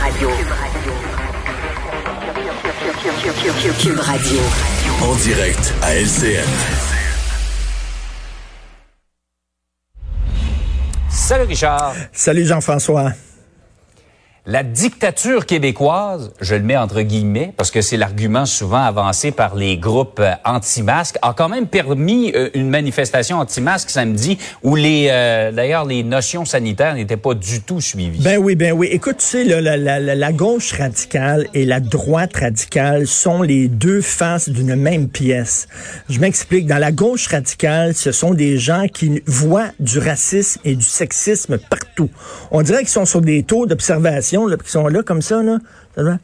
Radio. Cube Radio. En direct à LCN. Salut Richard. Salut Jean-François. La dictature québécoise, je le mets entre guillemets parce que c'est l'argument souvent avancé par les groupes euh, anti-masques, a quand même permis euh, une manifestation anti-masques samedi où les euh, d'ailleurs les notions sanitaires n'étaient pas du tout suivies. Ben oui, ben oui. Écoute, tu sais, la, gauche radicale et la droite radicale sont les deux faces d'une même pièce. Je m'explique. Dans la gauche radicale, ce sont des gens qui voient du racisme et du sexisme partout. On dirait qu'ils sont sur des taux d'observation qui sont là comme ça, là.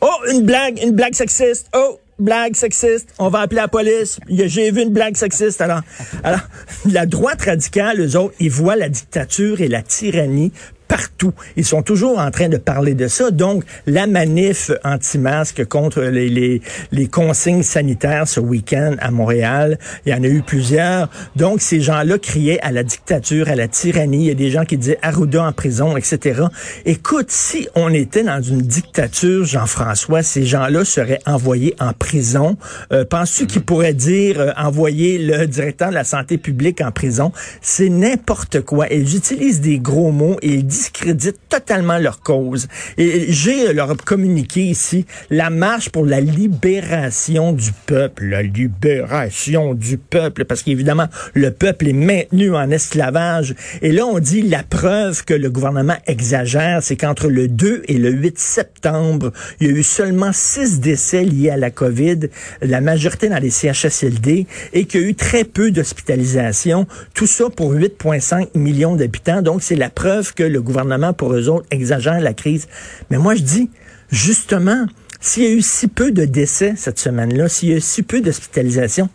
Oh, une blague, une blague sexiste. Oh, blague sexiste. On va appeler la police. J'ai vu une blague sexiste. Alors, alors, la droite radicale, eux autres, ils voient la dictature et la tyrannie partout. Ils sont toujours en train de parler de ça. Donc, la manif anti-masque contre les, les, les, consignes sanitaires ce week-end à Montréal, il y en a eu plusieurs. Donc, ces gens-là criaient à la dictature, à la tyrannie. Il y a des gens qui disaient Arruda en prison, etc. Écoute, si on était dans une dictature, Jean-François, ces gens-là seraient envoyés en prison. Euh, Penses-tu qu'ils pourraient dire euh, envoyer le directeur de la santé publique en prison? C'est n'importe quoi. Ils utilisent des gros mots et ils discréditent totalement leur cause. Et j'ai leur communiqué ici la marche pour la libération du peuple, la libération du peuple, parce qu'évidemment, le peuple est maintenu en esclavage. Et là, on dit la preuve que le gouvernement exagère, c'est qu'entre le 2 et le 8 septembre, il y a eu seulement six décès liés à la COVID, la majorité dans les CHSLD, et qu'il y a eu très peu d'hospitalisations. Tout ça pour 8,5 millions d'habitants. Donc, c'est la preuve que le gouvernement, pour eux autres, exagère la crise. Mais moi, je dis, justement, s'il y a eu si peu de décès cette semaine-là, s'il y a eu si peu d'hospitalisations,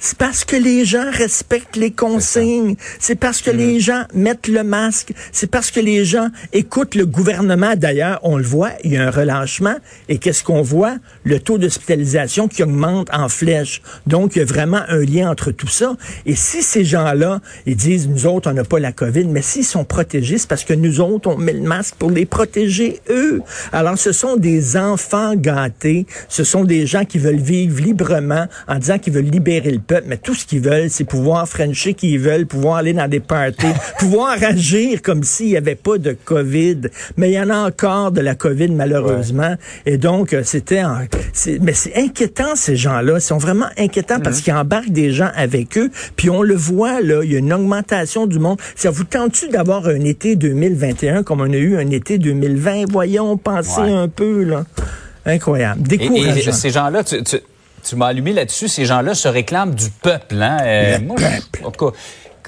c'est parce que les gens respectent les consignes. C'est parce que les mm-hmm. gens mettent le masque. C'est parce que les gens écoutent le gouvernement. D'ailleurs, on le voit, il y a un relâchement. Et qu'est-ce qu'on voit? Le taux d'hospitalisation qui augmente en flèche. Donc, il y a vraiment un lien entre tout ça. Et si ces gens-là, ils disent, nous autres, on n'a pas la COVID, mais s'ils sont protégés, c'est parce que nous autres, on met le masque pour les protéger, eux. Alors, ce sont des enfants gâtés. Ce sont des gens qui veulent vivre librement en disant qu'ils veulent libérer le mais tout ce qu'ils veulent, c'est pouvoir frencher qu'ils veulent, pouvoir aller dans des parties, pouvoir agir comme s'il n'y avait pas de COVID. Mais il y en a encore de la COVID, malheureusement. Et donc, euh, c'était... Mais c'est inquiétant, ces gens-là. Ils sont vraiment inquiétants parce mhm. qu'ils embarquent des gens avec eux. Puis on le voit, là, il y a une augmentation du monde. Ça vous tente-tu d'avoir un été 2021 comme on a eu un été 2020? Voyons, pensez un peu, là. Incroyable. Décourageant. Et, ces gens-là, tu, tu m'as allumé là-dessus. Ces gens-là se réclament du peuple. Hein? Euh, le peuple. En tout cas,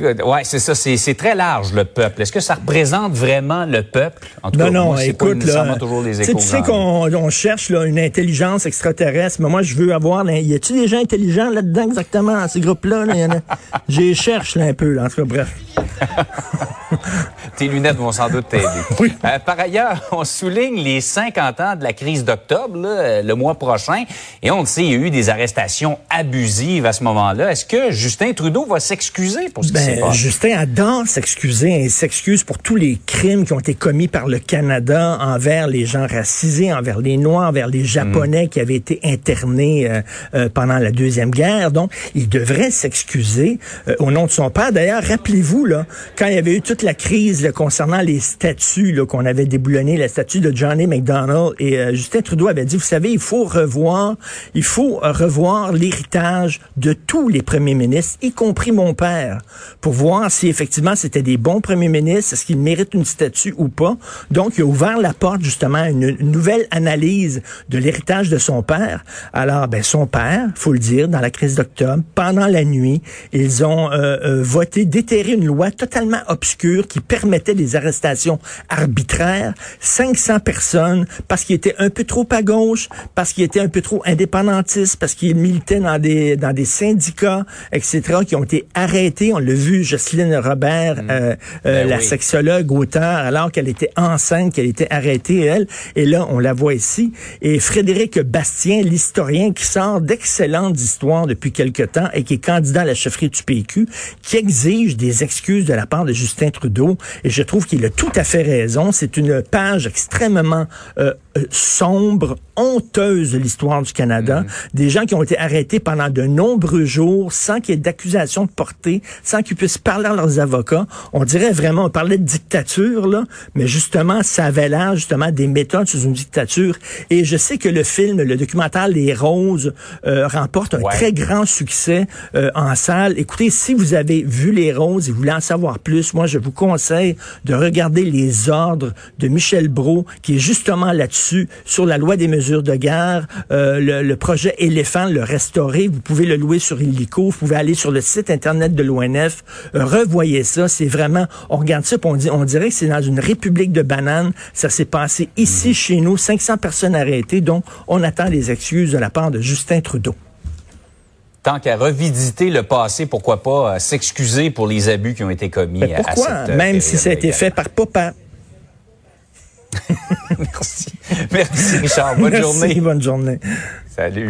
Ouais, c'est ça. C'est très large le peuple. Est-ce que ça représente vraiment le peuple? En tout non, cas, non. Moi, écoute, pas là, toujours les tu sais qu'on on cherche là, une intelligence extraterrestre, mais moi, je veux avoir. y a-tu des gens intelligents là-dedans exactement dans ces groupes-là? Là? J'y cherche là, un peu. Là, en tout cas, bref. Tes lunettes vont sans doute t'aider. Oui. Euh, par ailleurs, on souligne les 50 ans de la crise d'octobre, euh, le mois prochain, et on le sait, il y a eu des arrestations abusives à ce moment-là. Est-ce que Justin Trudeau va s'excuser pour ce qui s'est ben, passé? Justin adore s'excuser. Il s'excuse pour tous les crimes qui ont été commis par le Canada envers les gens racisés, envers les Noirs, envers les Japonais qui avaient été internés euh, pendant la Deuxième Guerre. Donc, il devrait s'excuser au nom de son père. D'ailleurs, rappelez-vous, là, quand il y avait eu toute la crise concernant les statuts qu'on avait déboulonné, la statue de Johnny McDonald, et euh, Justin Trudeau avait dit, vous savez, il faut revoir, il faut revoir l'héritage de tous les premiers ministres, y compris mon père, pour voir si effectivement c'était des bons premiers ministres, est-ce qu'ils méritent une statue ou pas. Donc, il a ouvert la porte justement à une, nouvelle analyse de l'héritage de son père. Alors, ben, son père, faut le dire, dans la crise d'octobre, pendant la nuit, ils ont euh, euh, voté déterrer une loi totalement obscure qui permettait des arrestations arbitraires, 500 personnes parce qu'ils étaient un peu trop à gauche, parce qu'ils étaient un peu trop indépendantistes, parce qu'ils militaient dans des dans des syndicats, etc., qui ont été arrêtés. On l'a vu, Jocelyne Robert, mm. euh, euh, ben la sexologue, auteur, alors qu'elle était enceinte, qu'elle était arrêtée, elle. Et là, on la voit ici. Et Frédéric Bastien, l'historien qui sort d'excellentes histoires depuis quelque temps et qui est candidat à la chefferie du PQ, qui exige des excuses de la part de Justin Trudeau. Et je trouve qu'il a tout à fait raison. C'est une page extrêmement euh, euh, sombre, honteuse de l'histoire du Canada. Mm-hmm. Des gens qui ont été arrêtés pendant de nombreux jours sans qu'il y ait d'accusation de portée, sans qu'ils puissent parler à leurs avocats. On dirait vraiment, on parlait de dictature, là, mais justement, ça avait l'air justement des méthodes sous une dictature. Et je sais que le film, le documentaire Les Roses, euh, remporte un très grand succès euh, en salle. Écoutez, si vous avez vu Les Roses et vous voulez en savoir plus, moi, je vous conseille de regarder Les Ordres de Michel Brault, qui est justement là-dessus, sur la loi des mesures de guerre, euh, le, le, projet Éléphant, le restaurer. Vous pouvez le louer sur Illico. Vous pouvez aller sur le site Internet de l'ONF. Euh, revoyez ça. C'est vraiment, on regarde ça, on, dit, on dirait que c'est dans une république de bananes. Ça s'est passé ici, mhm. chez nous. 500 personnes arrêtées. Donc, on attend les excuses de la part de Justin Trudeau tant qu'à revisiter le passé, pourquoi pas euh, s'excuser pour les abus qui ont été commis Mais pourquoi? à cette Même si ça a été fait par papa. Merci. Merci, Richard. Bonne Merci, journée. Bonne journée. Salut.